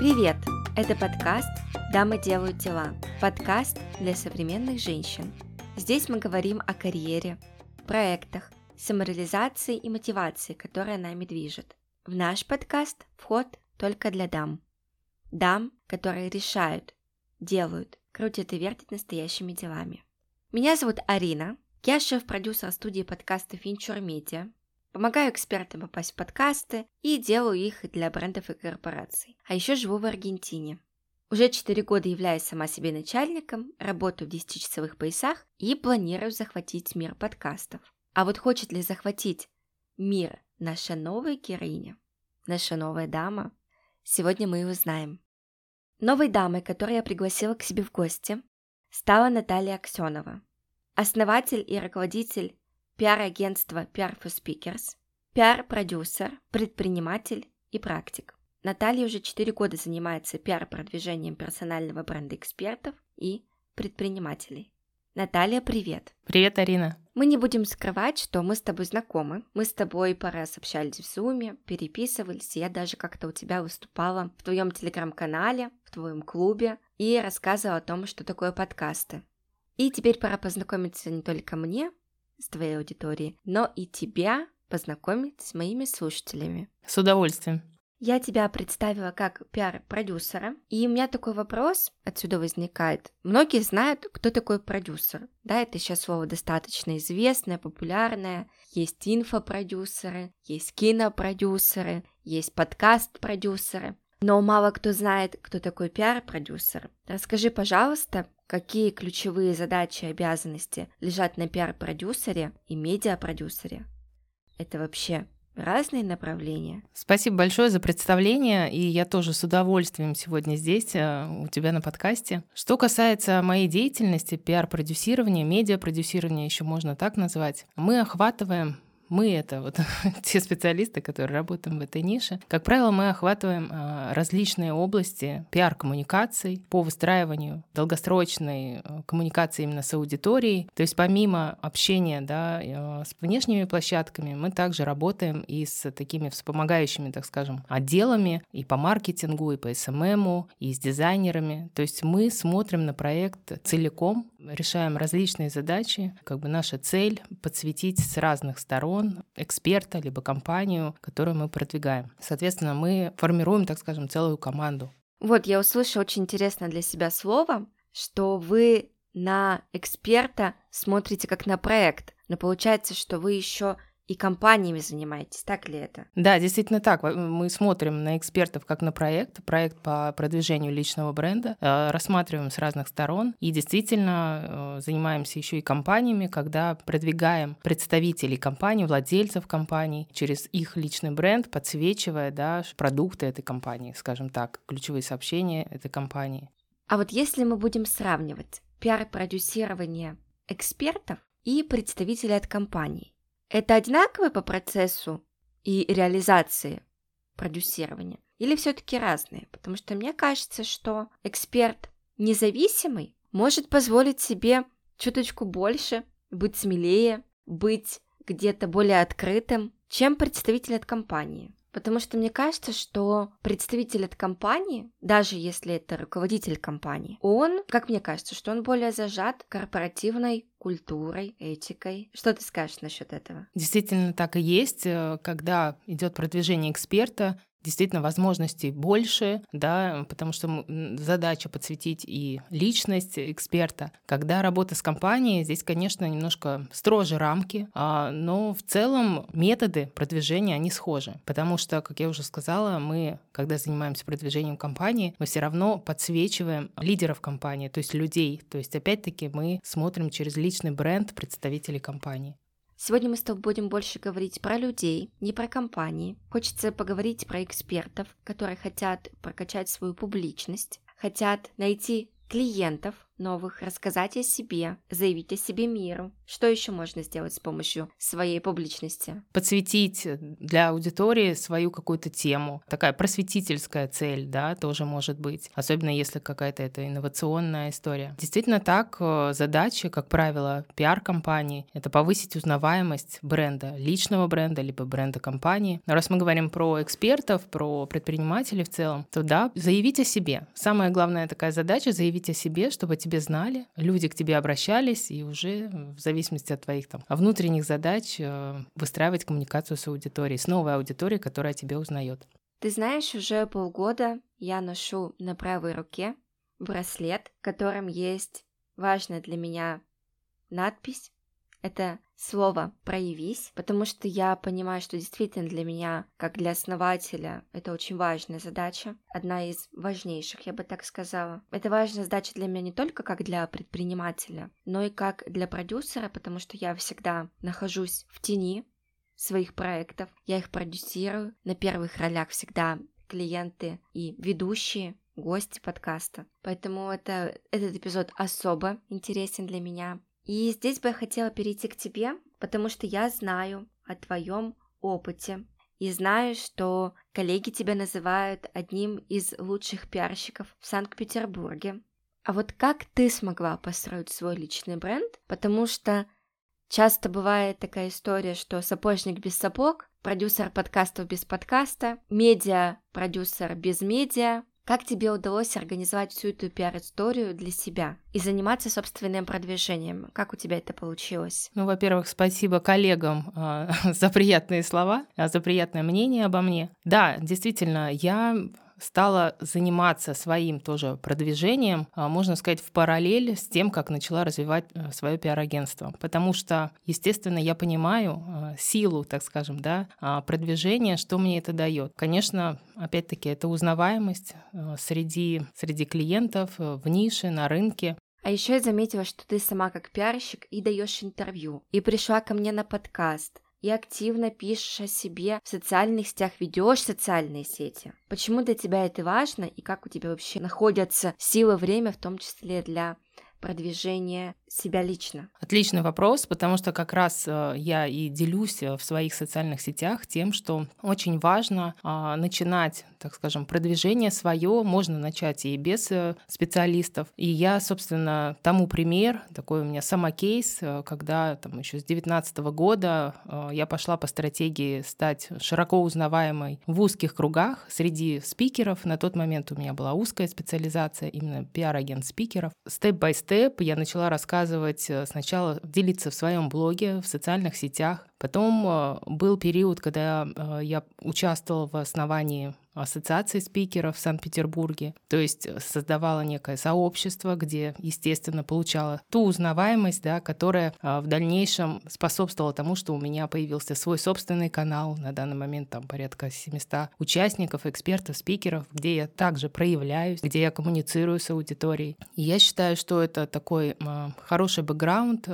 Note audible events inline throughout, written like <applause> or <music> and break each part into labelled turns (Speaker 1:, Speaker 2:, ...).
Speaker 1: Привет! Это подкаст «Дамы делают дела» – подкаст для современных женщин. Здесь мы говорим о карьере, проектах, самореализации и мотивации, которая нами движет. В наш подкаст вход только для дам. Дам, которые решают, делают, крутят и вертят настоящими делами. Меня зовут Арина, я шеф-продюсер студии подкаста Fincher Media, Помогаю экспертам попасть в подкасты и делаю их для брендов и корпораций. А еще живу в Аргентине. Уже 4 года являюсь сама себе начальником, работаю в 10-часовых поясах и планирую захватить мир подкастов. А вот хочет ли захватить мир наша новая героиня, наша новая дама? Сегодня мы и узнаем. Новой дамой, которую я пригласила к себе в гости, стала Наталья Аксенова, основатель и руководитель пиар-агентство PR for Speakers, пиар-продюсер, предприниматель и практик. Наталья уже 4 года занимается пиар-продвижением персонального бренда экспертов и предпринимателей. Наталья, привет!
Speaker 2: Привет, Арина!
Speaker 1: Мы не будем скрывать, что мы с тобой знакомы. Мы с тобой пора общались в Зуме, переписывались, я даже как-то у тебя выступала в твоем телеграм-канале, в твоем клубе и рассказывала о том, что такое подкасты. И теперь пора познакомиться не только мне, с твоей аудиторией, но и тебя познакомить с моими слушателями.
Speaker 2: С удовольствием.
Speaker 1: Я тебя представила как пиар-продюсера, и у меня такой вопрос отсюда возникает. Многие знают, кто такой продюсер. Да, это сейчас слово достаточно известное, популярное. Есть инфопродюсеры, есть кинопродюсеры, есть подкаст-продюсеры. Но мало кто знает, кто такой пиар-продюсер. Расскажи, пожалуйста, какие ключевые задачи и обязанности лежат на пиар-продюсере и медиа-продюсере. Это вообще разные направления.
Speaker 2: Спасибо большое за представление, и я тоже с удовольствием сегодня здесь, э, у тебя на подкасте. Что касается моей деятельности, пиар-продюсирования, медиа-продюсирования, еще можно так назвать, мы охватываем мы это вот <laughs> те специалисты, которые работаем в этой нише. Как правило, мы охватываем а, различные области пиар-коммуникаций по выстраиванию долгосрочной э, коммуникации именно с аудиторией. То есть помимо общения да, э, с внешними площадками, мы также работаем и с такими вспомогающими, так скажем, отделами и по маркетингу, и по СММу, и с дизайнерами. То есть мы смотрим на проект целиком, решаем различные задачи. Как бы наша цель — подсветить с разных сторон эксперта либо компанию, которую мы продвигаем. Соответственно, мы формируем, так скажем, целую команду.
Speaker 1: Вот, я услышала очень интересное для себя слово, что вы на эксперта смотрите как на проект, но получается, что вы еще и компаниями занимаетесь, так ли это?
Speaker 2: Да, действительно так. Мы смотрим на экспертов как на проект, проект по продвижению личного бренда, э, рассматриваем с разных сторон и действительно э, занимаемся еще и компаниями, когда продвигаем представителей компаний, владельцев компаний через их личный бренд, подсвечивая да, продукты этой компании, скажем так, ключевые сообщения этой компании.
Speaker 1: А вот если мы будем сравнивать пиар-продюсирование экспертов и представителей от компаний, это одинаковые по процессу и реализации продюсирования? Или все-таки разные? Потому что мне кажется, что эксперт независимый может позволить себе чуточку больше, быть смелее, быть где-то более открытым, чем представитель от компании. Потому что мне кажется, что представитель от компании, даже если это руководитель компании, он, как мне кажется, что он более зажат корпоративной культурой, этикой. Что ты скажешь насчет этого?
Speaker 2: Действительно так и есть. Э, когда идет продвижение эксперта, действительно возможностей больше, да, потому что задача подсветить и личность эксперта. Когда работа с компанией, здесь, конечно, немножко строже рамки, а, но в целом методы продвижения, они схожи, потому что, как я уже сказала, мы, когда занимаемся продвижением компании, мы все равно подсвечиваем лидеров компании, то есть людей, то есть опять-таки мы смотрим через личный бренд представителей компании.
Speaker 1: Сегодня мы с тобой будем больше говорить про людей, не про компании. Хочется поговорить про экспертов, которые хотят прокачать свою публичность, хотят найти клиентов, новых, рассказать о себе, заявить о себе миру. Что еще можно сделать с помощью своей публичности?
Speaker 2: Подсветить для аудитории свою какую-то тему. Такая просветительская цель, да, тоже может быть. Особенно если какая-то это инновационная история. Действительно так, э, задача, как правило, пиар-компании — это повысить узнаваемость бренда, личного бренда, либо бренда компании. Но раз мы говорим про экспертов, про предпринимателей в целом, то да, заявить о себе. Самая главная такая задача — заявить о себе, чтобы тебе знали, люди к тебе обращались, и уже в зависимости от твоих там внутренних задач э, выстраивать коммуникацию с аудиторией, с новой аудиторией, которая тебя узнает.
Speaker 1: Ты знаешь, уже полгода я ношу на правой руке браслет, в котором есть важная для меня надпись. Это слово «проявись», потому что я понимаю, что действительно для меня, как для основателя, это очень важная задача, одна из важнейших, я бы так сказала. Это важная задача для меня не только как для предпринимателя, но и как для продюсера, потому что я всегда нахожусь в тени своих проектов, я их продюсирую, на первых ролях всегда клиенты и ведущие, гости подкаста. Поэтому это, этот эпизод особо интересен для меня. И здесь бы я хотела перейти к тебе, потому что я знаю о твоем опыте и знаю, что коллеги тебя называют одним из лучших пиарщиков в Санкт-Петербурге. А вот как ты смогла построить свой личный бренд? Потому что часто бывает такая история, что сапожник без сапог, продюсер подкастов без подкаста, медиа-продюсер без медиа, как тебе удалось организовать всю эту пиар-историю для себя и заниматься собственным продвижением? Как у тебя это получилось?
Speaker 2: Ну, во-первых, спасибо коллегам э, <laughs> за приятные слова, за приятное мнение обо мне. Да, действительно, я стала заниматься своим тоже продвижением, а, можно сказать, в параллель с тем, как начала развивать э, свое пиар-агентство. Потому что, естественно, я понимаю а, силу, так скажем, да, а, продвижения, что мне это дает. Конечно, опять-таки, это узнаваемость э, среди, среди клиентов, э, в нише, на рынке.
Speaker 1: А еще я заметила, что ты сама как пиарщик и даешь интервью. И пришла ко мне на подкаст и активно пишешь о себе в социальных сетях, ведешь социальные сети. Почему для тебя это важно и как у тебя вообще находятся силы, время, в том числе для продвижения себя лично?
Speaker 2: Отличный вопрос, потому что как раз э, я и делюсь э, в своих социальных сетях тем, что очень важно а, начинать, так скажем, продвижение свое. Можно начать и без э, специалистов. И я, собственно, тому пример, такой у меня самокейс, когда там еще с 2019 года я пошла по стратегии стать широко узнаваемой в узких кругах среди спикеров. На тот момент у меня была узкая специализация, именно пиар-агент спикеров. Step-by-step я начала рассказывать рассказывать, э, сначала делиться в своем блоге, в социальных сетях. Потом э, был период, когда э, я участвовала в основании ассоциации спикеров в Санкт-Петербурге. То есть создавала некое сообщество, где, естественно, получала ту узнаваемость, да, которая в дальнейшем способствовала тому, что у меня появился свой собственный канал. На данный момент там порядка 700 участников, экспертов, спикеров, где я также проявляюсь, где я коммуницирую с аудиторией. И я считаю, что это такой хороший бэкграунд,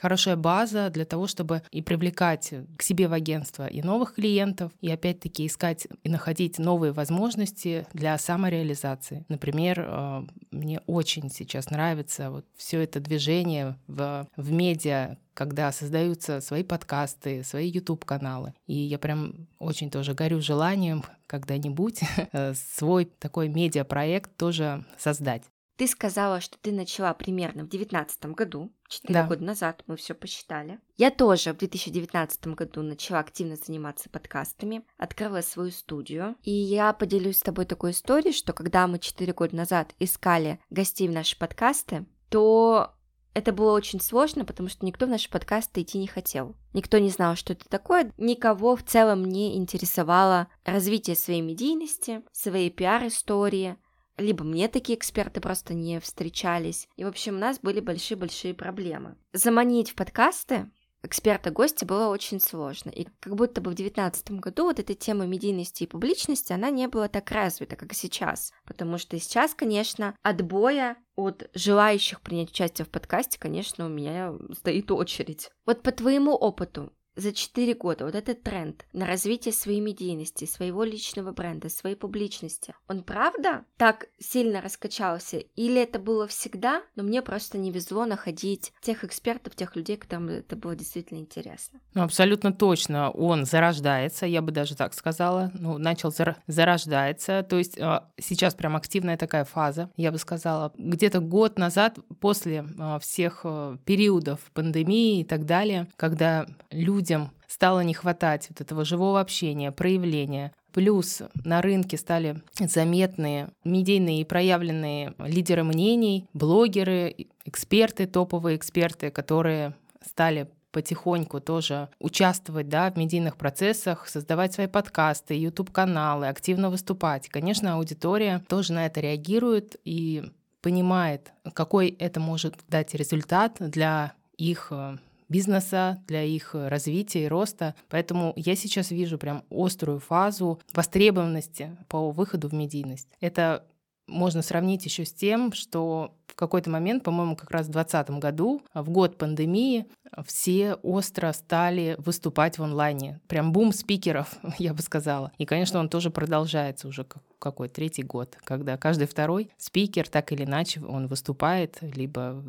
Speaker 2: хорошая база для того, чтобы и привлекать к себе в агентство и новых клиентов, и опять-таки искать и находить новые возможности для самореализации. Например, э, мне очень сейчас нравится вот все это движение в, в медиа, когда создаются свои подкасты, свои YouTube-каналы. И я прям очень тоже горю желанием когда-нибудь <laughs> свой такой медиапроект тоже создать.
Speaker 1: Ты сказала, что ты начала примерно в 2019 году, 4 да. года назад, мы все посчитали. Я тоже в 2019 году начала активно заниматься подкастами, открыла свою студию. И я поделюсь с тобой такой историей, что когда мы 4 года назад искали гостей в наши подкасты, то это было очень сложно, потому что никто в наши подкасты идти не хотел. Никто не знал, что это такое, никого в целом не интересовало развитие своей медийности, своей пиар-истории, либо мне такие эксперты просто не встречались. И, в общем, у нас были большие-большие проблемы. Заманить в подкасты эксперта-гостя было очень сложно. И как будто бы в 2019 году вот эта тема медийности и публичности, она не была так развита, как сейчас. Потому что сейчас, конечно, отбоя от желающих принять участие в подкасте, конечно, у меня стоит очередь. Вот по твоему опыту, за 4 года вот этот тренд на развитие своей медийности, своего личного бренда, своей публичности, он правда так сильно раскачался? Или это было всегда, но мне просто не везло находить тех экспертов, тех людей, которым это было действительно интересно?
Speaker 2: Ну, абсолютно точно. Он зарождается, я бы даже так сказала. Ну, начал зар- зарождается. То есть э, сейчас прям активная такая фаза, я бы сказала. Где-то год назад, после э, всех э, периодов пандемии и так далее, когда люди людям стало не хватать вот этого живого общения, проявления. Плюс на рынке стали заметные медийные и проявленные лидеры мнений, блогеры, эксперты, топовые эксперты, которые стали потихоньку тоже участвовать да, в медийных процессах, создавать свои подкасты, YouTube-каналы, активно выступать. конечно, аудитория тоже на это реагирует и понимает, какой это может дать результат для их э, бизнеса, для их развития и роста. Поэтому я сейчас вижу прям острую фазу востребованности по выходу в медийность. Это можно сравнить еще с тем, что в какой-то момент, по-моему, как раз в 2020 году, в год пандемии, все остро стали выступать в онлайне. Прям бум спикеров, <laughs> я бы сказала. И, конечно, он тоже продолжается уже какой третий год, когда каждый второй спикер так или иначе он выступает либо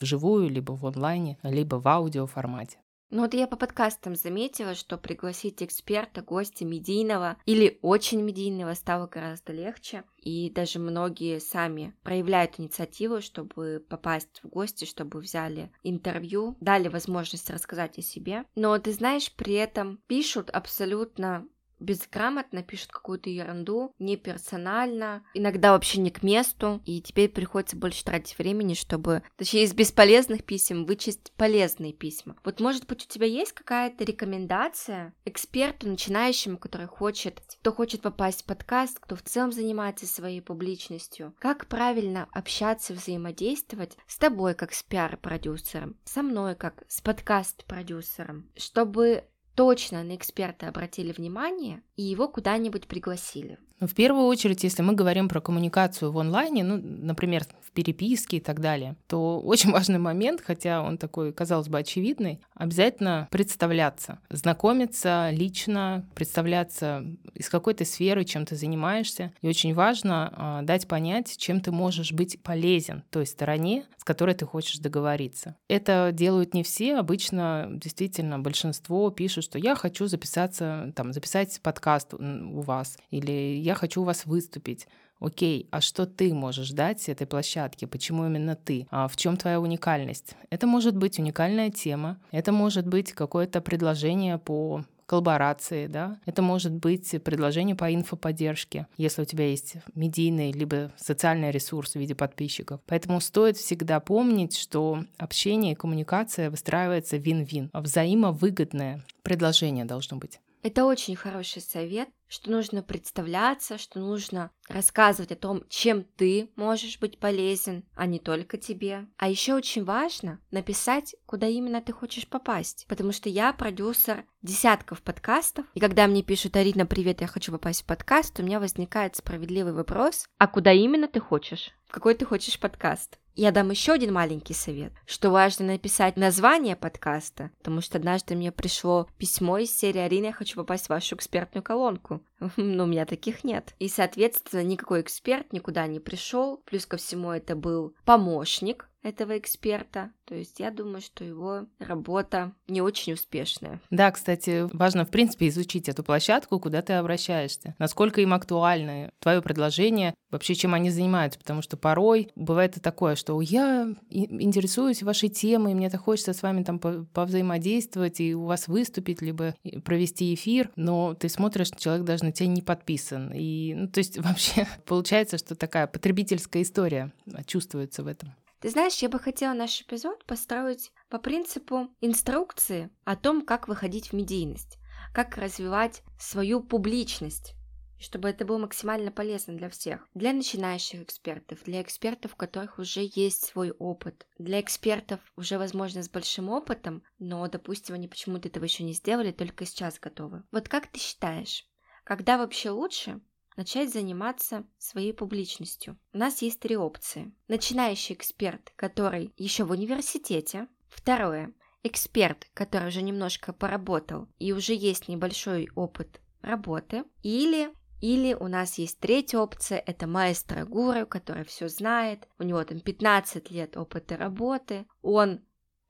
Speaker 2: вживую, либо в онлайне, либо в аудио формате.
Speaker 1: Ну вот я по подкастам заметила, что пригласить эксперта, гостя медийного или очень медийного стало гораздо легче. И даже многие сами проявляют инициативу, чтобы попасть в гости, чтобы взяли интервью, дали возможность рассказать о себе. Но ты знаешь, при этом пишут абсолютно безграмотно пишут какую-то ерунду, не персонально, иногда вообще не к месту, и теперь приходится больше тратить времени, чтобы, точнее, из бесполезных писем вычесть полезные письма. Вот, может быть, у тебя есть какая-то рекомендация эксперту, начинающему, который хочет, кто хочет попасть в подкаст, кто в целом занимается своей публичностью, как правильно общаться, взаимодействовать с тобой, как с пиар-продюсером, со мной, как с подкаст-продюсером, чтобы точно на эксперта обратили внимание и его куда-нибудь пригласили.
Speaker 2: Ну, в первую очередь, если мы говорим про коммуникацию в онлайне, ну, например, в переписке и так далее, то <laughs> очень важный момент, хотя он такой, казалось бы, очевидный, обязательно представляться, знакомиться лично, представляться из какой то сферы, чем ты занимаешься. И очень важно э, дать понять, чем ты можешь быть полезен той стороне, которой ты хочешь договориться. Это делают не все, обычно действительно большинство пишут, что я хочу записаться, там, записать подкаст у вас, или я хочу у вас выступить. Окей, а что ты можешь дать этой площадке? Почему именно ты? А в чем твоя уникальность? Это может быть уникальная тема, это может быть какое-то предложение по коллаборации, да, это может быть предложение по инфоподдержке, если у тебя есть медийный либо социальный ресурс в виде подписчиков. Поэтому стоит всегда помнить, что общение и коммуникация выстраивается вин-вин, взаимовыгодное предложение должно быть.
Speaker 1: Это очень хороший совет, что нужно представляться, что нужно рассказывать о том, чем ты можешь быть полезен, а не только тебе. А еще очень важно написать, куда именно ты хочешь попасть, потому что я продюсер десятков подкастов, и когда мне пишут «Арина, привет, я хочу попасть в подкаст», у меня возникает справедливый вопрос, а куда именно ты хочешь? В какой ты хочешь подкаст? Я дам еще один маленький совет, что важно написать название подкаста, потому что однажды мне пришло письмо из серии «Арина, я хочу попасть в вашу экспертную колонку». <laughs> Но у меня таких нет. И, соответственно, никакой эксперт никуда не пришел. Плюс ко всему это был помощник, этого эксперта. То есть я думаю, что его работа не очень успешная.
Speaker 2: Да, кстати, важно, в принципе, изучить эту площадку, куда ты обращаешься. Насколько им актуально твое предложение, вообще чем они занимаются. Потому что порой бывает и такое, что я интересуюсь вашей темой, мне так хочется с вами там повзаимодействовать и у вас выступить, либо провести эфир, но ты смотришь, человек даже на тебя не подписан. И, ну, то есть <laughs> вообще получается, что такая потребительская история чувствуется в этом.
Speaker 1: Ты знаешь, я бы хотела наш эпизод построить по принципу инструкции о том, как выходить в медийность, как развивать свою публичность, чтобы это было максимально полезно для всех. Для начинающих экспертов, для экспертов, у которых уже есть свой опыт, для экспертов уже, возможно, с большим опытом, но, допустим, они почему-то этого еще не сделали, только сейчас готовы. Вот как ты считаешь, когда вообще лучше начать заниматься своей публичностью. У нас есть три опции. Начинающий эксперт, который еще в университете. Второе. эксперт, который уже немножко поработал и уже есть небольшой опыт работы, или или у нас есть третья опция, это маэстро гуру, который все знает, у него там 15 лет опыта работы, он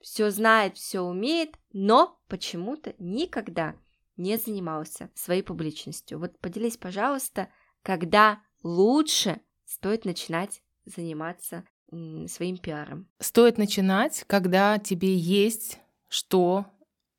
Speaker 1: все знает, все умеет, но почему-то никогда не занимался своей публичностью. Вот поделись, пожалуйста, когда лучше стоит начинать заниматься своим пиаром?
Speaker 2: Стоит начинать, когда тебе есть что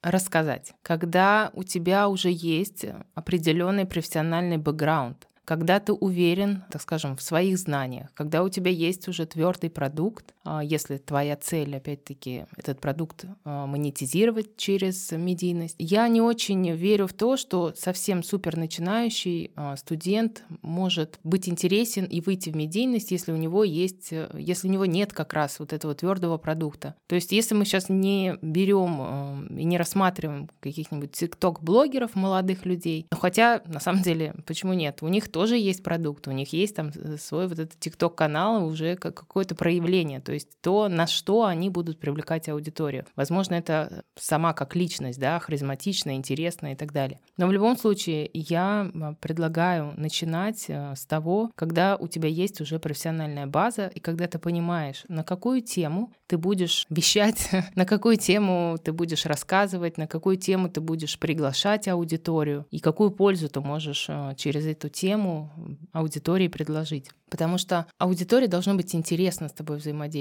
Speaker 2: рассказать, когда у тебя уже есть определенный профессиональный бэкграунд, когда ты уверен, так скажем, в своих знаниях, когда у тебя есть уже твердый продукт, если твоя цель, опять-таки, этот продукт а, монетизировать через медийность. Я не очень верю в то, что совсем супер начинающий а, студент может быть интересен и выйти в медийность, если у него есть, э, если у него нет как раз вот этого твердого продукта. То есть, если мы сейчас не берем и не рассматриваем каких-нибудь тикток-блогеров молодых людей, хотя на самом деле, почему нет? У них тоже есть продукт, у них есть там э, свой вот этот ТикТок-канал, уже какое-то проявление, то есть то, на что они будут привлекать аудиторию. Возможно, это сама как личность, да, харизматичная, интересная и так далее. Но в любом случае я предлагаю начинать э, с того, когда у тебя есть уже профессиональная база, и когда ты понимаешь, на какую тему ты будешь вещать, <laughs> на какую тему ты будешь рассказывать, на какую тему ты будешь приглашать аудиторию, и какую пользу ты можешь э, через эту тему аудитории предложить. Потому что аудитории должно быть интересно с тобой взаимодействовать.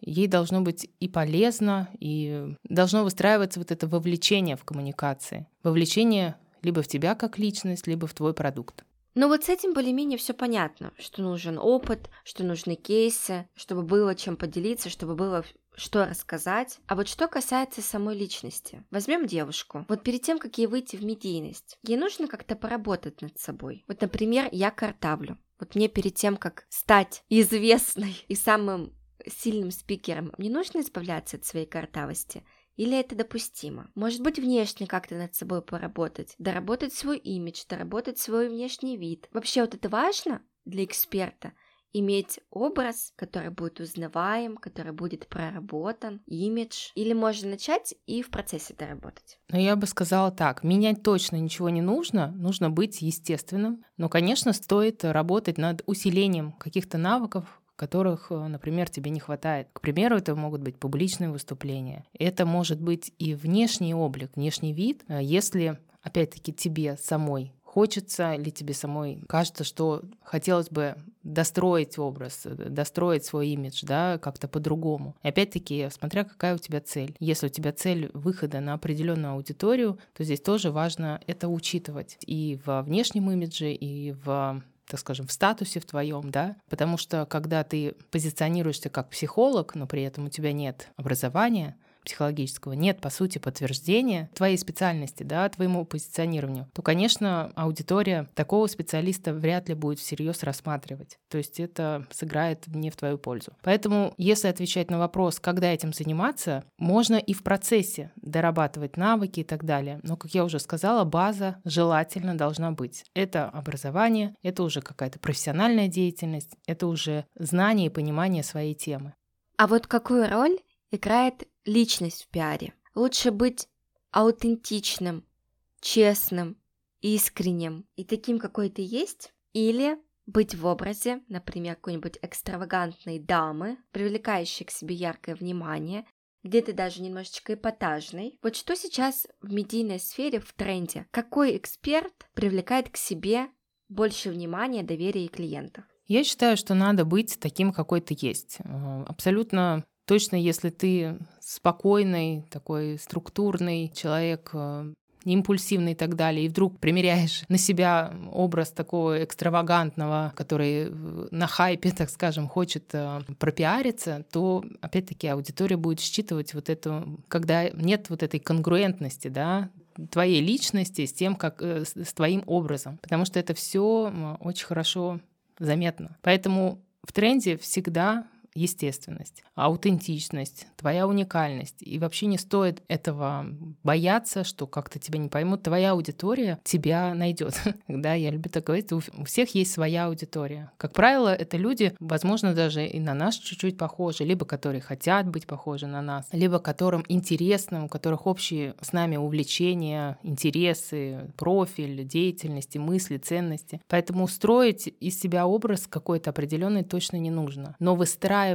Speaker 2: Ей должно быть и полезно, и должно выстраиваться вот это вовлечение в коммуникации. Вовлечение либо в тебя как личность, либо в твой продукт.
Speaker 1: Ну вот с этим более-менее все понятно, что нужен опыт, что нужны кейсы, чтобы было чем поделиться, чтобы было что рассказать. А вот что касается самой личности. Возьмем девушку. Вот перед тем, как ей выйти в медийность, ей нужно как-то поработать над собой. Вот, например, я картавлю. Вот мне перед тем, как стать известной <laughs> и самым сильным спикером, мне нужно избавляться от своей картавости. Или это допустимо? Может быть, внешне как-то над собой поработать, доработать свой имидж, доработать свой внешний вид. Вообще вот это важно для эксперта – иметь образ, который будет узнаваем, который будет проработан, имидж, или можно начать и в процессе доработать?
Speaker 2: Ну, я бы сказала так, менять точно ничего не нужно, нужно быть естественным, но, конечно, стоит работать над усилением каких-то навыков, которых, например, тебе не хватает. К примеру, это могут быть публичные выступления. Это может быть и внешний облик, внешний вид, если опять-таки тебе самой Хочется ли тебе самой, кажется, что хотелось бы достроить образ, достроить свой имидж, да, как-то по-другому. И опять-таки, смотря какая у тебя цель. Если у тебя цель выхода на определенную аудиторию, то здесь тоже важно это учитывать и во внешнем имидже, и в так скажем, в статусе в твоем, да, потому что когда ты позиционируешься как психолог, но при этом у тебя нет образования, психологического нет, по сути, подтверждения твоей специальности, да, твоему позиционированию, то, конечно, аудитория такого специалиста вряд ли будет всерьез рассматривать. То есть это сыграет не в твою пользу. Поэтому, если отвечать на вопрос, когда этим заниматься, можно и в процессе дорабатывать навыки и так далее. Но, как я уже сказала, база желательно должна быть. Это образование, это уже какая-то профессиональная деятельность, это уже знание и понимание своей темы.
Speaker 1: А вот какую роль играет личность в пиаре. Лучше быть аутентичным, честным, искренним и таким, какой ты есть, или быть в образе, например, какой-нибудь экстравагантной дамы, привлекающей к себе яркое внимание, где-то даже немножечко эпатажный. Вот что сейчас в медийной сфере в тренде? Какой эксперт привлекает к себе больше внимания, доверия и клиентов?
Speaker 2: Я считаю, что надо быть таким, какой ты есть. Абсолютно Точно, если ты спокойный, такой структурный человек, э, не импульсивный и так далее, и вдруг примеряешь на себя образ такого экстравагантного, который э, на хайпе, <laughs> так скажем, хочет э, пропиариться, то, опять-таки, аудитория будет считывать вот это, когда нет вот этой конгруентности, да, твоей личности с тем, как с твоим образом, потому что это все очень хорошо заметно. Поэтому в тренде всегда естественность, аутентичность, твоя уникальность. И вообще не стоит этого бояться, что как-то тебя не поймут. Твоя аудитория тебя найдет. <laughs> Да, я люблю так говорить, у всех есть своя аудитория. Как правило, это люди, возможно, даже и на нас чуть-чуть похожи, либо которые хотят быть похожи на нас, либо которым интересно, у которых общие с нами увлечения, интересы, профиль, деятельности, мысли, ценности. Поэтому устроить из себя образ какой-то определенный точно не нужно. Но выстраивать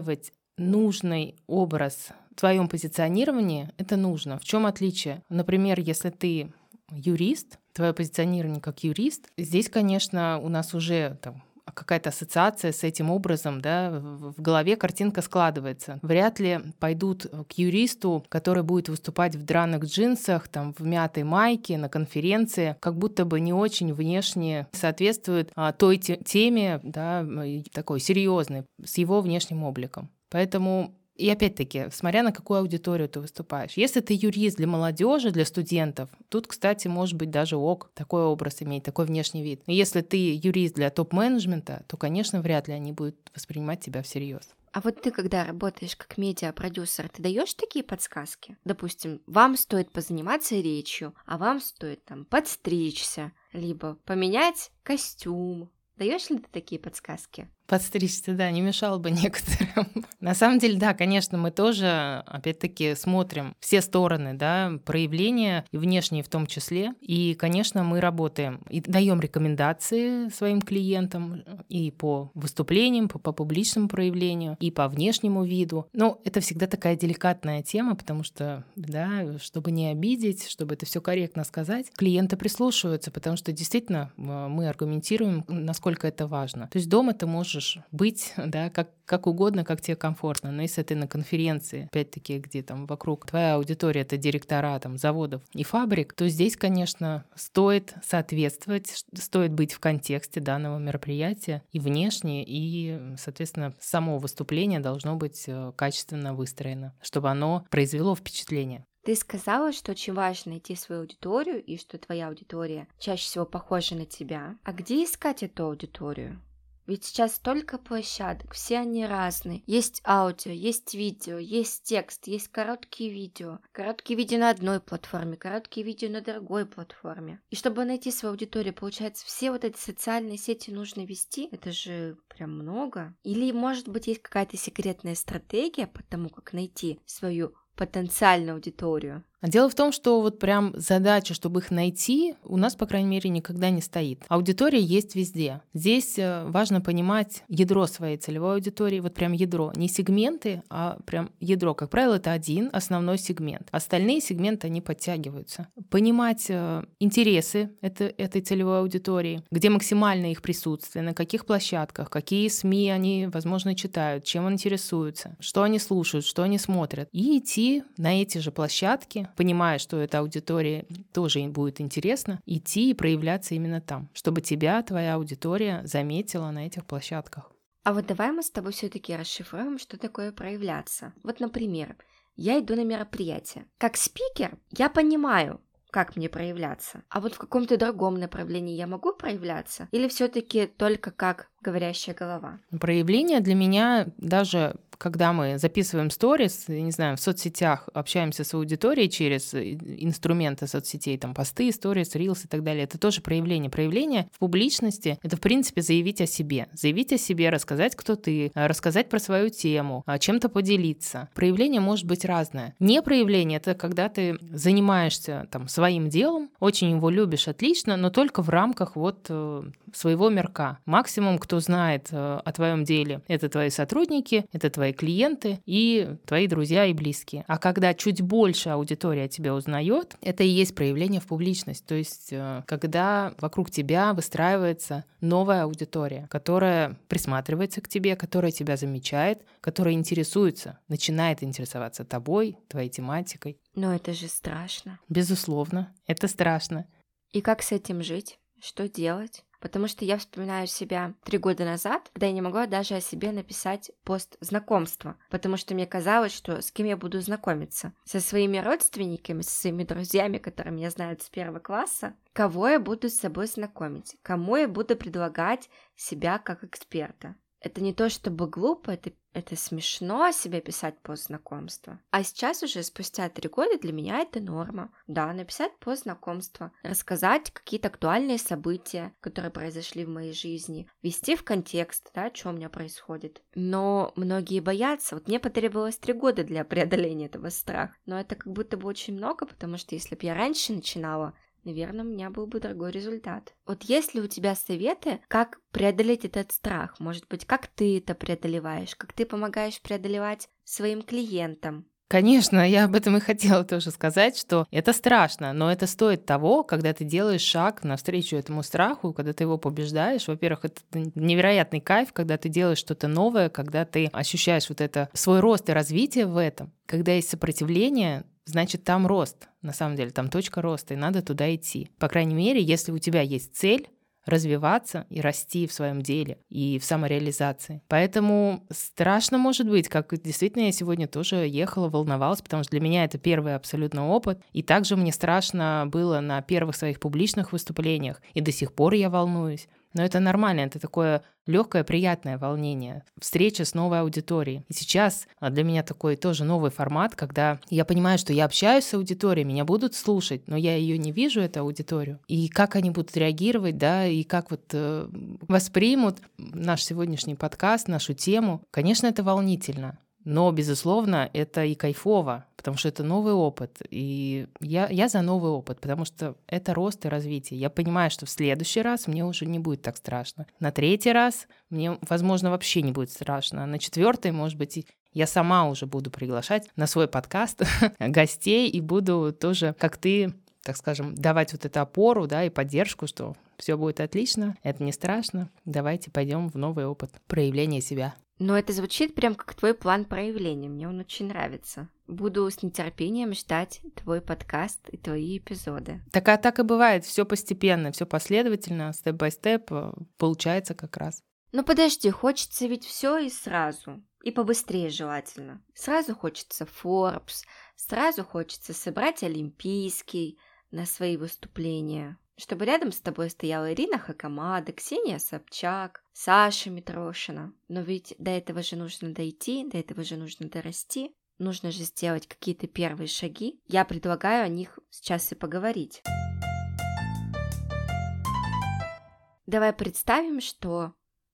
Speaker 2: нужный образ в твоем позиционировании, это нужно. В чем отличие? Например, если ты юрист, твое позиционирование как юрист, здесь, конечно, у нас уже там, какая-то ассоциация с этим образом, да, в голове картинка складывается. Вряд ли пойдут к юристу, который будет выступать в драных джинсах, там, в мятой майке на конференции, как будто бы не очень внешне соответствует а, той теме, да, такой серьезной, с его внешним обликом. Поэтому и опять-таки, смотря на какую аудиторию ты выступаешь. Если ты юрист для молодежи, для студентов, тут, кстати, может быть даже ок, такой образ иметь, такой внешний вид. Но если ты юрист для топ-менеджмента, то, конечно, вряд ли они будут воспринимать тебя всерьез.
Speaker 1: А вот ты, когда работаешь как медиа-продюсер, ты даешь такие подсказки? Допустим, вам стоит позаниматься речью, а вам стоит там подстричься, либо поменять костюм. Даешь ли ты такие подсказки?
Speaker 2: Подстричься, да, не мешало бы <laughs> некоторым. На самом деле, да, конечно, мы тоже, опять-таки, смотрим все стороны, да, проявления, и внешние в том числе. И, конечно, мы работаем и даем рекомендации своим клиентам и по выступлениям, по, по публичному проявлению, и по внешнему виду. Но это всегда такая деликатная тема, потому что, да, чтобы не обидеть, чтобы это все корректно сказать, клиенты прислушиваются, потому что действительно мы аргументируем, насколько это важно. То есть дома ты можешь можешь быть, да, как, как угодно, как тебе комфортно. Но если ты на конференции, опять-таки, где там вокруг твоя аудитория — это директора там, заводов и фабрик, то здесь, конечно, стоит соответствовать, стоит быть в контексте данного мероприятия и внешне, и, соответственно, само выступление должно быть э, качественно выстроено, чтобы оно произвело впечатление.
Speaker 1: Ты сказала, что очень важно найти свою аудиторию и что твоя аудитория чаще всего похожа на тебя. А где искать эту аудиторию? Ведь сейчас столько площадок, все они разные. Есть аудио, есть видео, есть текст, есть короткие видео. Короткие видео на одной платформе, короткие видео на другой платформе. И чтобы найти свою аудиторию, получается, все вот эти социальные сети нужно вести. Это же прям много. Или, может быть, есть какая-то секретная стратегия по тому, как найти свою потенциальную аудиторию?
Speaker 2: А дело в том, что вот прям задача, чтобы их найти, у нас, по крайней мере, никогда не стоит. Аудитория есть везде. Здесь э, важно понимать ядро своей целевой аудитории, вот прям ядро. Не сегменты, а прям ядро. Как правило, это один основной сегмент. Остальные сегменты, они подтягиваются. Понимать э, интересы это, этой целевой аудитории, где максимально их присутствие, на каких площадках, какие СМИ они, возможно, читают, чем интересуются, что они слушают, что они смотрят. И идти на эти же площадки, понимая, что эта аудитория тоже им будет интересно, идти и проявляться именно там, чтобы тебя, твоя аудитория заметила на этих площадках.
Speaker 1: А вот давай мы с тобой все-таки расшифруем, что такое проявляться. Вот, например, я иду на мероприятие. Как спикер я понимаю, как мне проявляться. А вот в каком-то другом направлении я могу проявляться? Или все-таки только как говорящая голова?
Speaker 2: Проявление для меня даже когда мы записываем сторис, не знаю, в соцсетях общаемся с аудиторией через э, инструменты соцсетей, там посты, сторис, рилс и так далее, это тоже проявление. Проявление в публичности — это, в принципе, заявить о себе. Заявить о себе, рассказать, кто ты, э, рассказать про свою тему, а, чем-то поделиться. Проявление может быть разное. Не проявление — это когда ты занимаешься там своим делом, очень его любишь, отлично, но только в рамках вот э, своего мерка. Максимум, кто знает о твоем деле, это твои сотрудники, это твои клиенты и твои друзья и близкие. А когда чуть больше аудитория тебя узнает, это и есть проявление в публичность. То есть э, когда вокруг тебя выстраивается новая аудитория, которая присматривается к тебе, которая тебя замечает, которая интересуется, начинает интересоваться тобой, твоей тематикой.
Speaker 1: Но это же страшно.
Speaker 2: Безусловно, это страшно.
Speaker 1: И как с этим жить? Что делать? Потому что я вспоминаю себя три года назад, когда я не могла даже о себе написать пост знакомства, потому что мне казалось, что с кем я буду знакомиться. Со своими родственниками, со своими друзьями, которые меня знают с первого класса, кого я буду с собой знакомить, кому я буду предлагать себя как эксперта. Это не то чтобы глупо, это, это смешно себе писать пост знакомства. А сейчас уже, спустя три года, для меня это норма. Да, написать пост знакомства, рассказать какие-то актуальные события, которые произошли в моей жизни, ввести в контекст, да, что у меня происходит. Но многие боятся. Вот мне потребовалось три года для преодоления этого страха. Но это как будто бы очень много, потому что если бы я раньше начинала, наверное, у меня был бы другой результат. Вот есть ли у тебя советы, как преодолеть этот страх? Может быть, как ты это преодолеваешь? Как ты помогаешь преодолевать своим клиентам?
Speaker 2: Конечно, я об этом и хотела тоже сказать, что это страшно, но это стоит того, когда ты делаешь шаг навстречу этому страху, когда ты его побеждаешь. Во-первых, это невероятный кайф, когда ты делаешь что-то новое, когда ты ощущаешь вот это свой рост и развитие в этом. Когда есть сопротивление, значит, там рост. На самом деле, там точка роста, и надо туда идти. По крайней мере, если у тебя есть цель, развиваться и расти в своем деле и в самореализации. Поэтому страшно может быть, как действительно я сегодня тоже ехала, волновалась, потому что для меня это первый абсолютно опыт. И также мне страшно было на первых своих публичных выступлениях, и до сих пор я волнуюсь. Но это нормально, это такое легкое, приятное волнение, встреча с новой аудиторией. И сейчас а, для меня такой тоже новый формат, когда я понимаю, что я общаюсь с аудиторией, меня будут слушать, но я ее не вижу, эту аудиторию. И как они будут реагировать, да, и как вот э, воспримут наш сегодняшний подкаст, нашу тему. Конечно, это волнительно. Но, безусловно, это и кайфово, потому что это новый опыт. И я, я за новый опыт, потому что это рост и развитие. Я понимаю, что в следующий раз мне уже не будет так страшно. На третий раз мне, возможно, вообще не будет страшно. На четвертый, может быть, я сама уже буду приглашать на свой подкаст <laughs> гостей и буду тоже, как ты, так скажем, давать вот эту опору, да, и поддержку, что все будет отлично, это не страшно, давайте пойдем в новый опыт проявления себя.
Speaker 1: Но это звучит прям как твой план проявления. Мне он очень нравится. Буду с нетерпением ждать твой подкаст и твои эпизоды.
Speaker 2: Так а так и бывает, все постепенно, все последовательно, степ-бай-степ получается как раз.
Speaker 1: Ну подожди, хочется ведь все и сразу. И побыстрее желательно. Сразу хочется Forbes, сразу хочется собрать Олимпийский на свои выступления чтобы рядом с тобой стояла Ирина Хакамада, Ксения Собчак, Саша Митрошина. Но ведь до этого же нужно дойти, до этого же нужно дорасти. Нужно же сделать какие-то первые шаги. Я предлагаю о них сейчас и поговорить. Давай представим, что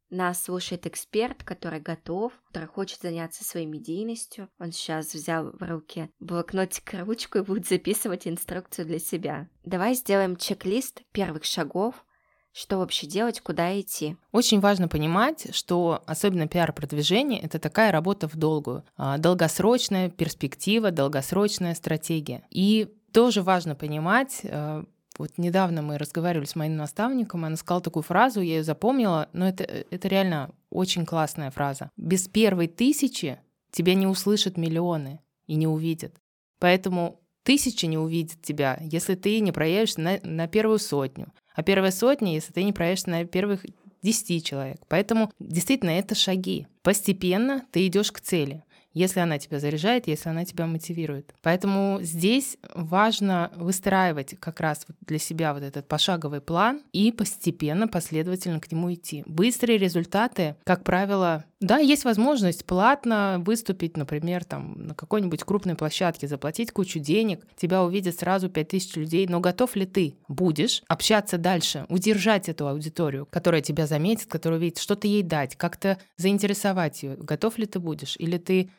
Speaker 1: нас слушает эксперт, который готов, который хочет заняться своей медийностью. Он сейчас взял в руки блокнотик и ручку и будет записывать инструкцию для себя. Давай сделаем чек-лист первых шагов, что вообще делать, куда идти.
Speaker 2: Очень важно понимать, что особенно пиар-продвижение — это такая работа в долгую. А, долгосрочная перспектива, долгосрочная стратегия. И тоже важно понимать, э, вот недавно мы разговаривали с моим наставником, она сказала такую фразу, я ее запомнила, но это, это реально очень классная фраза. Без первой тысячи тебя не услышат миллионы и не увидят. Поэтому тысяча не увидит тебя, если ты не проявишься на, на первую сотню. А первая сотня, если ты не проявишься на первых 10 человек. Поэтому действительно это шаги. Постепенно ты идешь к цели если она тебя заряжает, если она тебя мотивирует. Поэтому здесь важно выстраивать как раз для себя вот этот пошаговый план и постепенно, последовательно к нему идти. Быстрые результаты, как правило, да, есть возможность платно выступить, например, там на какой-нибудь крупной площадке, заплатить кучу денег, тебя увидят сразу 5000 людей, но готов ли ты будешь общаться дальше, удержать эту аудиторию, которая тебя заметит, которая увидит, что-то ей дать, как-то заинтересовать ее, готов ли ты будешь, или ты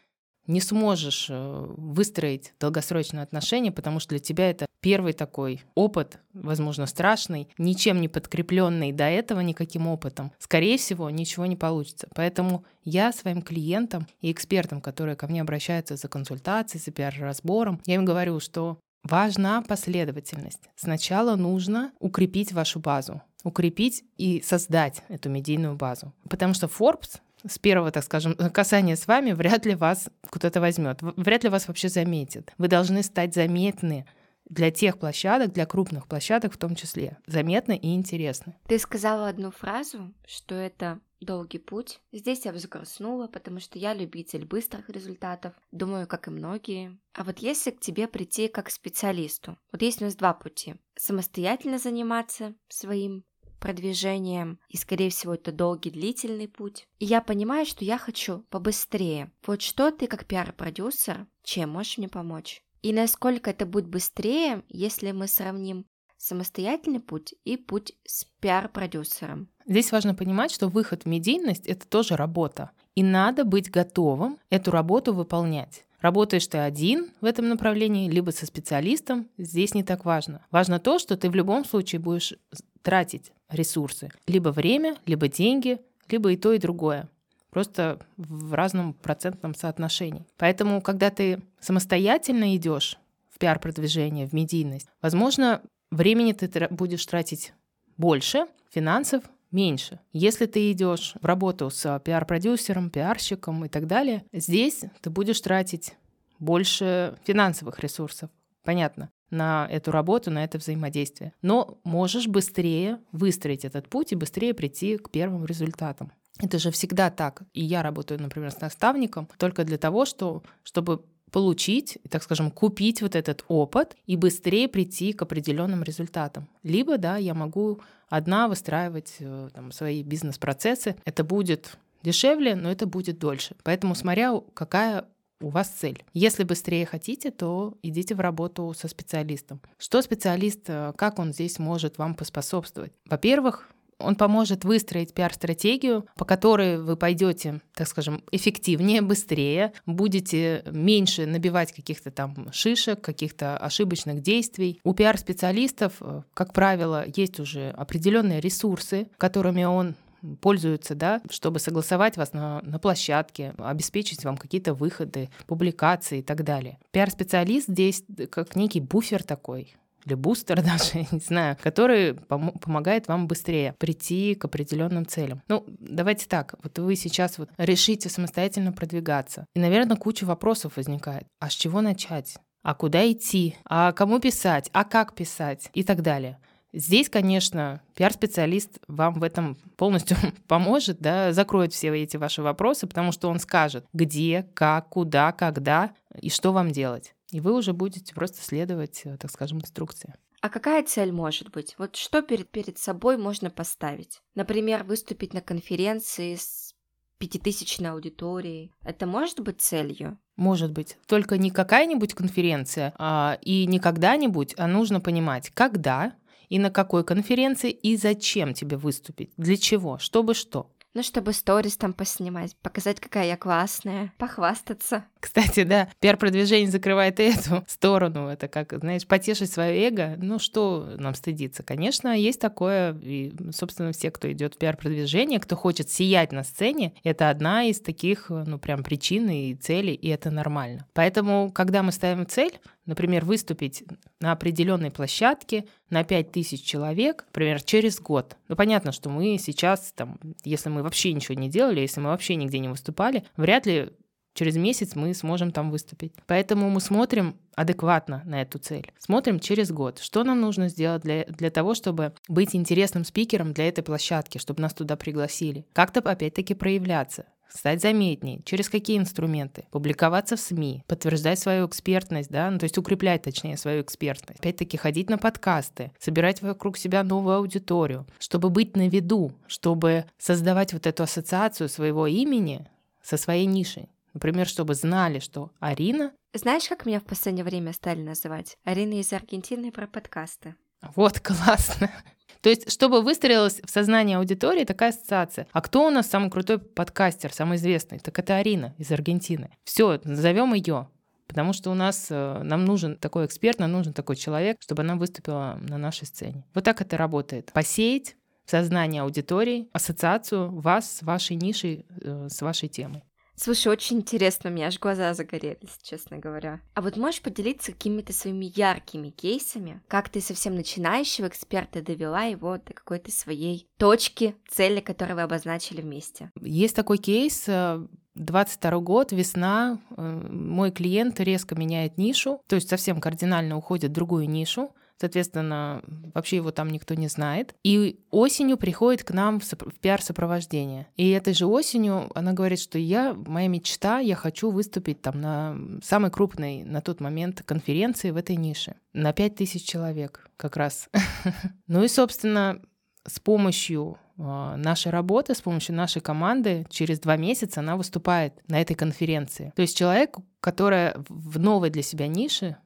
Speaker 2: не сможешь э, выстроить долгосрочные отношения, потому что для тебя это первый такой опыт, возможно, страшный, ничем не подкрепленный до этого никаким опытом. Скорее всего, ничего не получится. Поэтому я своим клиентам и экспертам, которые ко мне обращаются за консультацией, за пиар-разбором, я им говорю, что важна последовательность. Сначала нужно укрепить вашу базу, укрепить и создать эту медийную базу. Потому что Forbes с первого, так скажем, касания с вами вряд ли вас кто-то возьмет, вряд ли вас вообще заметит. Вы должны стать заметны для тех площадок, для крупных площадок в том числе, заметны и интересны.
Speaker 1: Ты сказала одну фразу, что это долгий путь. Здесь я взгрустнула, потому что я любитель быстрых результатов, думаю, как и многие. А вот если к тебе прийти как к специалисту, вот есть у нас два пути. Самостоятельно заниматься своим продвижением, и, скорее всего, это долгий, длительный путь. И я понимаю, что я хочу побыстрее. Вот что ты, как пиар-продюсер, чем можешь мне помочь? И насколько это будет быстрее, если мы сравним самостоятельный путь и путь с пиар-продюсером.
Speaker 2: Здесь важно понимать, что выход в медийность — это тоже работа. И надо быть готовым эту работу выполнять. Работаешь ты один в этом направлении, либо со специалистом, здесь не так важно. Важно то, что ты в любом случае будешь тратить ресурсы. Либо время, либо деньги, либо и то, и другое. Просто в разном процентном соотношении. Поэтому, когда ты самостоятельно идешь в пиар-продвижение, в медийность, возможно, времени ты будешь тратить больше, финансов меньше. Если ты идешь в работу с пиар-продюсером, пиарщиком и так далее, здесь ты будешь тратить больше финансовых ресурсов. Понятно на эту работу, на это взаимодействие. Но можешь быстрее выстроить этот путь и быстрее прийти к первым результатам. Это же всегда так. И я работаю, например, с наставником только для того, что, чтобы получить, так скажем, купить вот этот опыт и быстрее прийти к определенным результатам. Либо, да, я могу одна выстраивать э, там, свои бизнес-процессы. Это будет дешевле, но это будет дольше. Поэтому смотря какая у вас цель. Если быстрее хотите, то идите в работу со специалистом. Что специалист, э, как он здесь может вам поспособствовать? Во-первых, он поможет выстроить пиар-стратегию, по которой вы пойдете, так скажем, эффективнее, быстрее, будете меньше набивать каких-то там шишек, каких-то ошибочных действий. У пиар-специалистов, э, как правило, есть уже определенные ресурсы, которыми он пользуются, да, чтобы согласовать вас на, на площадке, обеспечить вам какие-то выходы, публикации и так далее. Пиар-специалист здесь как некий буфер такой, или бустер <laughs> даже, я не знаю, который пом- помогает вам быстрее прийти к определенным целям. Ну, давайте так, вот вы сейчас вот решите самостоятельно продвигаться, и, наверное, куча вопросов возникает. А с чего начать? А куда идти? А кому писать? А как писать? И так далее. Здесь, конечно, пиар-специалист вам в этом полностью <laughs> поможет, да, закроет все эти ваши вопросы, потому что он скажет, где, как, куда, когда и что вам делать. И вы уже будете просто следовать, э, так скажем, инструкции.
Speaker 1: А какая цель может быть? Вот что перед, перед собой можно поставить? Например, выступить на конференции с пятитысячной аудиторией. Это может быть целью?
Speaker 2: Может быть. Только не какая-нибудь конференция а, и не когда-нибудь, а нужно понимать, когда и на какой конференции и зачем тебе выступить, для чего, чтобы что.
Speaker 1: Ну, чтобы сторис там поснимать, показать, какая я классная, похвастаться.
Speaker 2: Кстати, да, пиар-продвижение закрывает и эту <laughs> сторону. Это как, знаешь, потешить свое эго. Ну, что нам стыдиться? Конечно, есть такое. И, собственно, все, кто идет в пиар-продвижение, кто хочет сиять на сцене, это одна из таких, ну, прям причин и целей, и это нормально. Поэтому, когда мы ставим цель, например, выступить на определенной площадке на 5000 человек, например, через год. Ну, понятно, что мы сейчас, там, если мы вообще ничего не делали, если мы вообще нигде не выступали, вряд ли через месяц мы сможем там выступить. Поэтому мы смотрим адекватно на эту цель. Смотрим через год, что нам нужно сделать для, для того, чтобы быть интересным спикером для этой площадки, чтобы нас туда пригласили. Как-то опять-таки проявляться стать заметнее, через какие инструменты, публиковаться в СМИ, подтверждать свою экспертность, да, ну, то есть укреплять, точнее, свою экспертность. Опять-таки ходить на подкасты, собирать вокруг себя новую аудиторию, чтобы быть на виду, чтобы создавать вот эту ассоциацию своего имени со своей нишей. Например, чтобы знали, что Арина...
Speaker 1: Знаешь, как меня в последнее время стали называть? Арина из Аргентины про подкасты.
Speaker 2: Вот, <laughs> классно. То есть, чтобы выстроилась в сознании аудитории такая ассоциация. А кто у нас самый крутой подкастер, самый известный? Так это Арина из Аргентины. Все, назовем ее. Потому что у нас э, нам нужен такой эксперт, нам нужен такой человек, чтобы она выступила на нашей сцене. Вот так это работает. Посеять в сознании аудитории ассоциацию вас с вашей нишей, э, с вашей темой.
Speaker 1: Слушай, очень интересно, у меня аж глаза загорелись, честно говоря. А вот можешь поделиться какими-то своими яркими кейсами, как ты совсем начинающего эксперта довела его до какой-то своей точки, цели, которую вы обозначили вместе?
Speaker 2: Есть такой кейс, 22 э, год, весна, э, мой клиент резко меняет нишу, то есть совсем кардинально уходит в другую нишу, Соответственно, вообще его там никто не знает. И осенью приходит к нам в, в пиар-сопровождение. И этой же осенью она говорит, что я, моя мечта, я хочу выступить там на самой крупной на тот момент конференции в этой нише. На 5000 человек как раз. <laughs> Ну и, собственно, с помощью а, нашей работы, с помощью нашей команды через два месяца она выступает на этой конференции. То есть человек, который в новой для себя нише,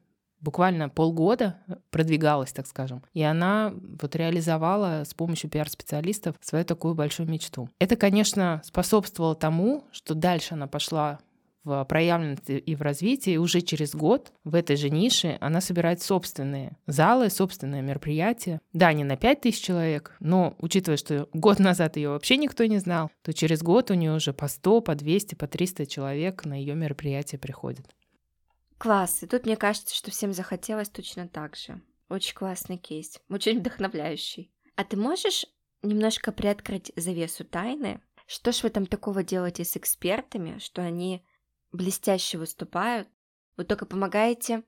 Speaker 2: буквально полгода продвигалась, так скажем. И она вот реализовала с помощью пиар-специалистов свою такую большую мечту. Это, конечно, способствовало тому, что дальше она пошла в проявленности и в развитии, и уже через год в этой же нише она собирает собственные залы, собственные мероприятия. Да, не на 5 тысяч человек, но учитывая, что год назад ее вообще никто не знал, то через год у нее уже по 100, по 200, по 300 человек на ее мероприятия приходят.
Speaker 1: Класс. И тут мне кажется, что всем захотелось точно так же. Очень классный кейс, очень вдохновляющий. А ты можешь немножко приоткрыть завесу тайны? Что ж вы там такого делаете с экспертами, что они блестяще выступают? Вы только помогаете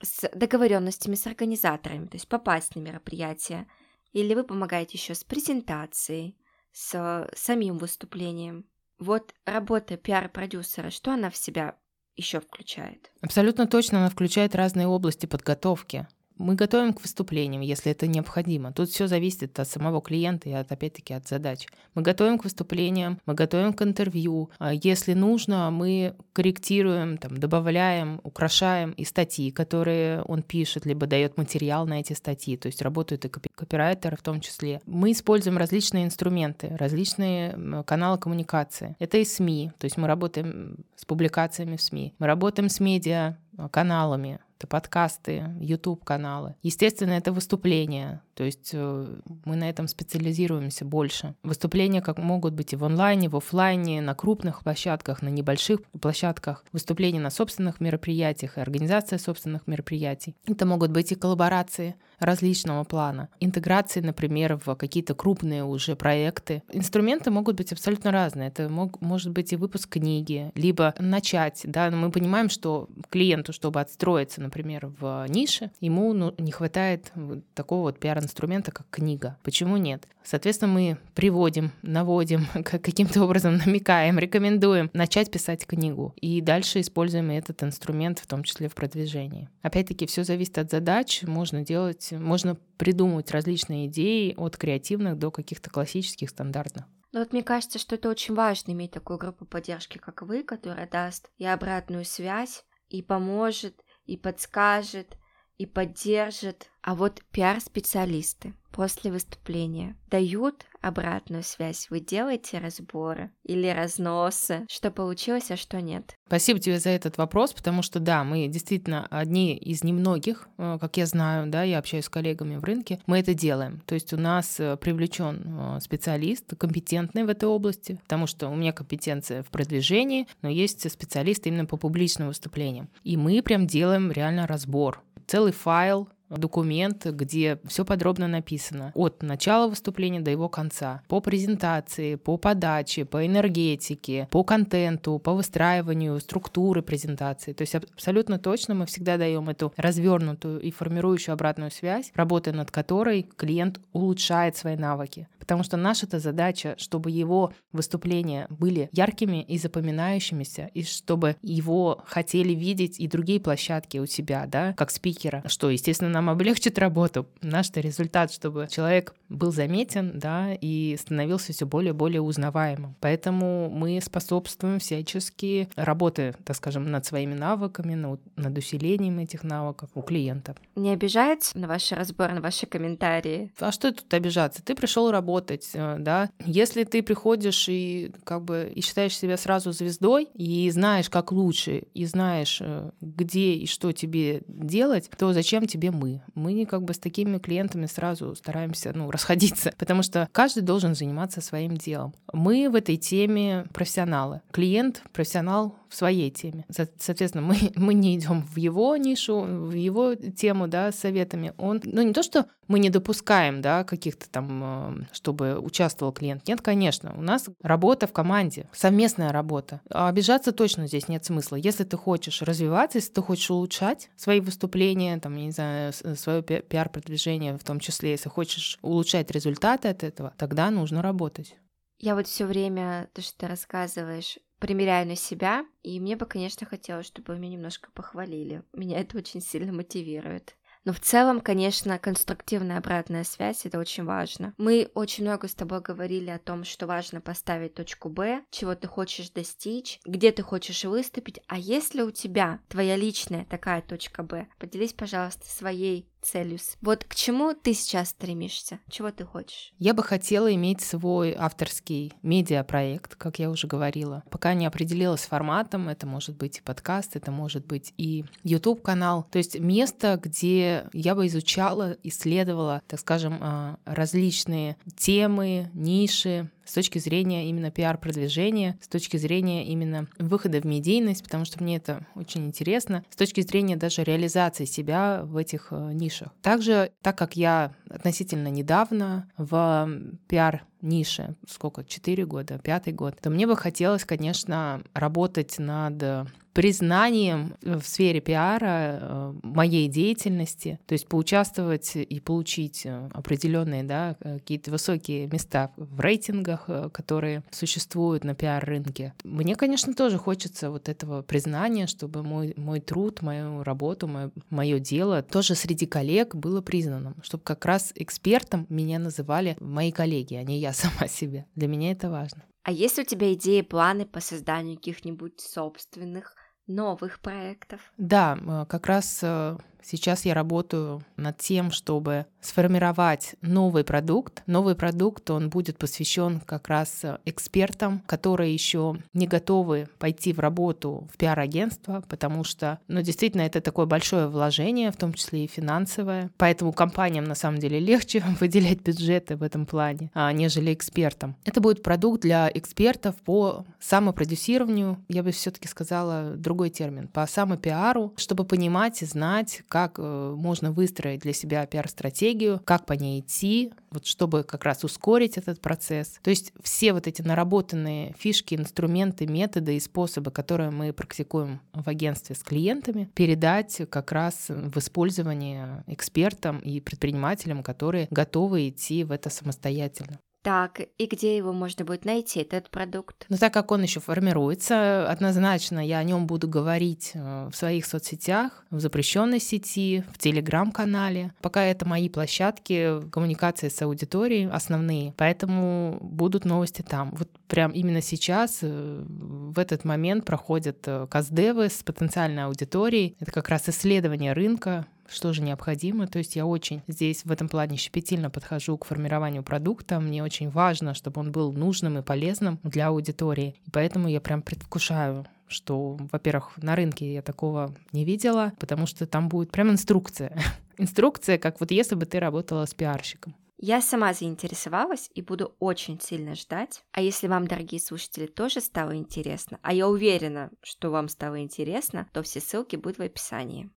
Speaker 1: с договоренностями с организаторами, то есть попасть на мероприятие, или вы помогаете еще с презентацией, с самим выступлением. Вот работа пиар-продюсера, что она в себя еще включает?
Speaker 2: Абсолютно точно она включает разные области подготовки. Мы готовим к выступлениям, если это необходимо. Тут все зависит от самого клиента и от, опять-таки от задач. Мы готовим к выступлениям, мы готовим к интервью. А если нужно, мы корректируем, там, добавляем, украшаем и статьи, которые он пишет, либо дает материал на эти статьи. То есть работают и копирайтеры в том числе. Мы используем различные инструменты, различные каналы коммуникации. Это и СМИ, то есть мы работаем с публикациями в СМИ. Мы работаем с медиа каналами, это подкасты, YouTube-каналы. Естественно, это выступления, то есть э, мы на этом специализируемся больше. Выступления как могут быть и в онлайне, в офлайне, на крупных площадках, на небольших площадках, выступления на собственных мероприятиях и организация собственных мероприятий. Это могут быть и коллаборации различного плана, интеграции, например, в какие-то крупные уже проекты. Инструменты могут быть абсолютно разные. Это мог, может быть и выпуск книги, либо начать. Да, мы понимаем, что клиенту, чтобы отстроиться, например, в нише, ему ну, не хватает такого вот пиар инструмента, как книга. Почему нет? Соответственно, мы приводим, наводим, <laughs> каким-то образом намекаем, рекомендуем начать писать книгу. И дальше используем этот инструмент, в том числе в продвижении. Опять-таки, все зависит от задач. Можно делать, можно придумывать различные идеи от креативных до каких-то классических, стандартных.
Speaker 1: Ну вот мне кажется, что это очень важно иметь такую группу поддержки, как вы, которая даст и обратную связь, и поможет, и подскажет, и поддержит. А вот пиар-специалисты после выступления дают обратную связь. Вы делаете разборы или разносы, что получилось, а что нет?
Speaker 2: Спасибо тебе за этот вопрос, потому что да, мы действительно одни из немногих, э, как я знаю, да, я общаюсь с коллегами в рынке, мы это делаем. То есть у нас э, привлечен э, специалист, компетентный в этой области, потому что у меня компетенция в продвижении, но есть специалисты именно по публичным выступлениям. И мы прям делаем реально разбор целый файл документ, где все подробно написано от начала выступления до его конца. По презентации, по подаче, по энергетике, по контенту, по выстраиванию структуры презентации. То есть абсолютно точно мы всегда даем эту развернутую и формирующую обратную связь, работая над которой клиент улучшает свои навыки. Потому что наша-то задача, чтобы его выступления были яркими и запоминающимися, и чтобы его хотели видеть и другие площадки у себя, да, как спикера, что, естественно, нам облегчит работу. Наш-то результат, чтобы человек был заметен, да, и становился все более и более узнаваемым. Поэтому мы способствуем всячески работе, так скажем, над своими навыками, над усилением этих навыков у клиентов.
Speaker 1: Не обижается на ваши разборы, на ваши комментарии?
Speaker 2: А что тут обижаться? Ты пришел работать, э, да? Если ты приходишь и как бы и считаешь себя сразу звездой, и знаешь, как лучше, и знаешь, э, где и что тебе делать, то зачем тебе мы? Мы. Мы как бы с такими клиентами сразу стараемся ну, <laughs> расходиться, потому что каждый должен заниматься своим делом. Мы в этой теме профессионалы. Клиент — профессионал в своей теме. Соответственно, мы, <laughs> мы не идем в его нишу, в его тему, да, с советами. Он, ну, не то, что мы не допускаем, да, каких-то там, э, чтобы участвовал клиент. Нет, конечно, у нас работа в команде, совместная работа. А обижаться точно здесь нет смысла. Если ты хочешь развиваться, если ты хочешь улучшать свои выступления, там, я не знаю, свое пиар-продвижение в том числе, если хочешь улучшать результаты от этого, тогда нужно работать.
Speaker 1: Я вот все время, то, что ты рассказываешь, примеряю на себя, и мне бы, конечно, хотелось, чтобы меня немножко похвалили. Меня это очень сильно мотивирует. Но в целом, конечно, конструктивная обратная связь это очень важно. Мы очень много с тобой говорили о том, что важно поставить точку Б, чего ты хочешь достичь, где ты хочешь выступить, а если у тебя твоя личная такая точка Б, поделись, пожалуйста, своей целью. Вот к чему ты сейчас стремишься? Чего ты хочешь?
Speaker 2: Я бы хотела иметь свой авторский медиапроект, как я уже говорила. Пока не определилась форматом, это может быть и подкаст, это может быть и YouTube-канал. То есть место, где я бы изучала, исследовала, так скажем, а, различные темы, ниши, с точки зрения именно пиар-продвижения, с точки зрения именно выхода в медийность, потому что мне это очень интересно, с точки зрения даже реализации себя в этих э, нишах. Также, так как я относительно недавно в пиар нише, сколько, 4 года, пятый год, то мне бы хотелось, конечно, работать над признанием в сфере пиара э, моей деятельности, то есть поучаствовать и получить э, определенные да, какие-то высокие места в рейтингах, э, которые существуют на пиар-рынке. Мне, конечно, тоже хочется вот этого признания, чтобы мой, мой труд, мою работу, мое, мое дело тоже среди коллег было признанным, чтобы как раз экспертом меня называли мои коллеги, а не я <laughs> сама себя. Для меня это важно.
Speaker 1: А есть у тебя идеи, планы по созданию каких-нибудь собственных новых проектов?
Speaker 2: Да, э, как раз э, Сейчас я работаю над тем, чтобы сформировать новый продукт. Новый продукт, он будет посвящен как раз экспертам, которые еще не готовы пойти в работу в пиар-агентство, потому что, ну, действительно, это такое большое вложение, в том числе и финансовое. Поэтому компаниям на самом деле <laughs> легче выделять бюджеты в этом плане, а, нежели экспертам. Это будет продукт для экспертов по самопродюсированию, я бы все-таки сказала другой термин, по самопиару, чтобы понимать и знать, как э, можно выстроить для себя пиар-стратегию, как по ней идти, вот чтобы как раз ускорить этот процесс. То есть все вот эти наработанные фишки, инструменты, методы и способы, которые мы практикуем в агентстве с клиентами, передать как раз в использование экспертам и предпринимателям, которые готовы идти в это самостоятельно.
Speaker 1: Так, и где его можно будет найти, этот продукт?
Speaker 2: Но так как он еще формируется, однозначно я о нем буду говорить э, в своих соцсетях, в запрещенной сети, в телеграм-канале. Пока это мои площадки коммуникации с аудиторией основные, поэтому будут новости там. Вот прям именно сейчас, э, в этот момент проходят э, каздевы с потенциальной аудиторией. Это как раз исследование рынка, что же необходимо. То есть я очень здесь в этом плане щепетильно подхожу к формированию продукта. Мне очень важно, чтобы он был нужным и полезным для аудитории. И поэтому я прям предвкушаю что, во-первых, на рынке я такого не видела, потому что там будет прям инструкция. <laughs> инструкция, как вот если бы ты работала с пиарщиком.
Speaker 1: Я сама заинтересовалась и буду очень сильно ждать. А если вам, дорогие слушатели, тоже стало интересно, а я уверена, что вам стало интересно, то все ссылки будут в описании.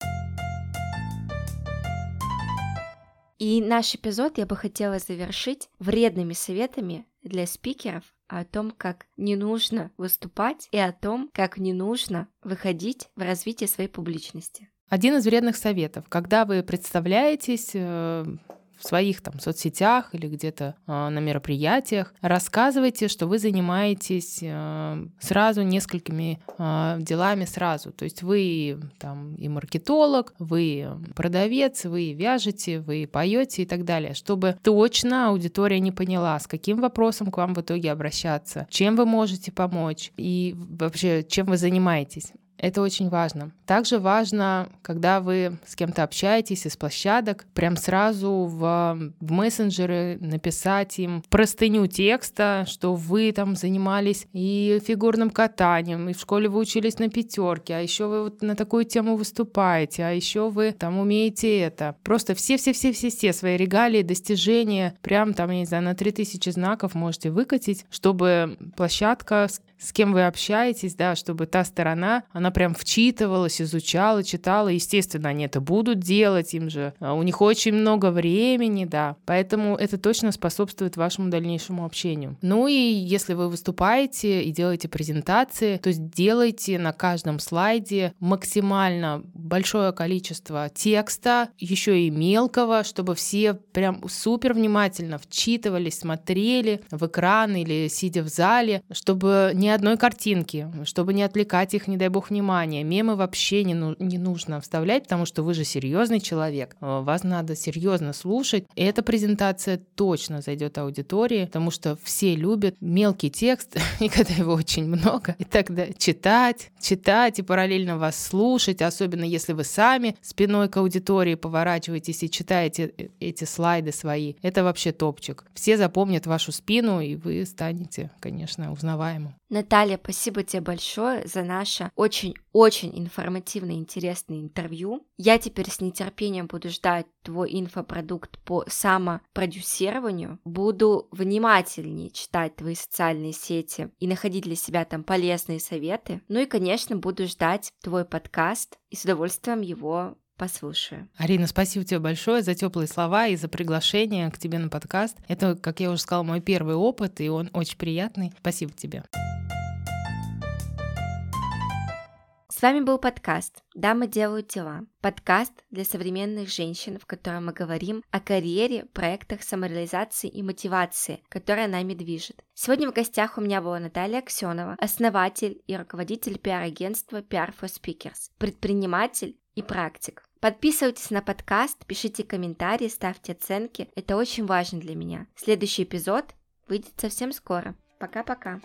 Speaker 1: И наш эпизод я бы хотела завершить вредными советами для спикеров о том, как не нужно выступать и о том, как не нужно выходить в развитие своей публичности.
Speaker 2: Один из вредных советов. Когда вы представляетесь, э, в своих там соцсетях или где-то э, на мероприятиях. Рассказывайте, что вы занимаетесь э, сразу несколькими э, делами сразу. То есть вы там и маркетолог, вы продавец, вы вяжете, вы поете и так далее, чтобы точно аудитория не поняла, с каким вопросом к вам в итоге обращаться, чем вы можете помочь и вообще чем вы занимаетесь. Это очень важно. Также важно, когда вы с кем-то общаетесь из площадок, прям сразу в, в мессенджеры написать им простыню текста, что вы там занимались и фигурным катанием, и в школе вы учились на пятерке, а еще вы вот на такую тему выступаете, а еще вы там умеете это. Просто все-все-все-все-все свои регалии, достижения, прям там, я не знаю, на 3000 знаков можете выкатить, чтобы площадка с кем вы общаетесь, да, чтобы та сторона, она прям вчитывалась, изучала, читала. Естественно, они это будут делать, им же а, у них очень много времени, да. Поэтому это точно способствует вашему дальнейшему общению. Ну и если вы выступаете и делаете презентации, то сделайте на каждом слайде максимально большое количество текста, еще и мелкого, чтобы все прям супер внимательно вчитывались, смотрели в экран или сидя в зале, чтобы не одной картинки, чтобы не отвлекать их, не дай бог, внимания. Мемы вообще не, ну, не нужно вставлять, потому что вы же серьезный человек. Э, вас надо серьезно слушать. Эта презентация точно зайдет аудитории, потому что все любят мелкий текст, <laughs> и когда его очень много, и тогда читать, читать и параллельно вас слушать, особенно если вы сами спиной к аудитории поворачиваетесь и читаете э, эти слайды свои. Это вообще топчик. Все запомнят вашу спину, и вы станете, конечно, узнаваемым.
Speaker 1: Наталья, спасибо тебе большое за наше очень-очень информативное и интересное интервью. Я теперь с нетерпением буду ждать твой инфопродукт по самопродюсированию. Буду внимательнее читать твои социальные сети и находить для себя там полезные советы. Ну и, конечно, буду ждать твой подкаст и с удовольствием его послушаю.
Speaker 2: Арина, спасибо тебе большое за теплые слова и за приглашение к тебе на подкаст. Это, как я уже сказала, мой первый опыт, и он очень приятный. Спасибо тебе.
Speaker 1: С вами был подкаст «Дамы делают дела». Подкаст для современных женщин, в котором мы говорим о карьере, проектах самореализации и мотивации, которая нами движет. Сегодня в гостях у меня была Наталья Аксенова, основатель и руководитель пиар-агентства PR for Speakers, предприниматель и практик. Подписывайтесь на подкаст, пишите комментарии, ставьте оценки. Это очень важно для меня. Следующий эпизод выйдет совсем скоро. Пока-пока.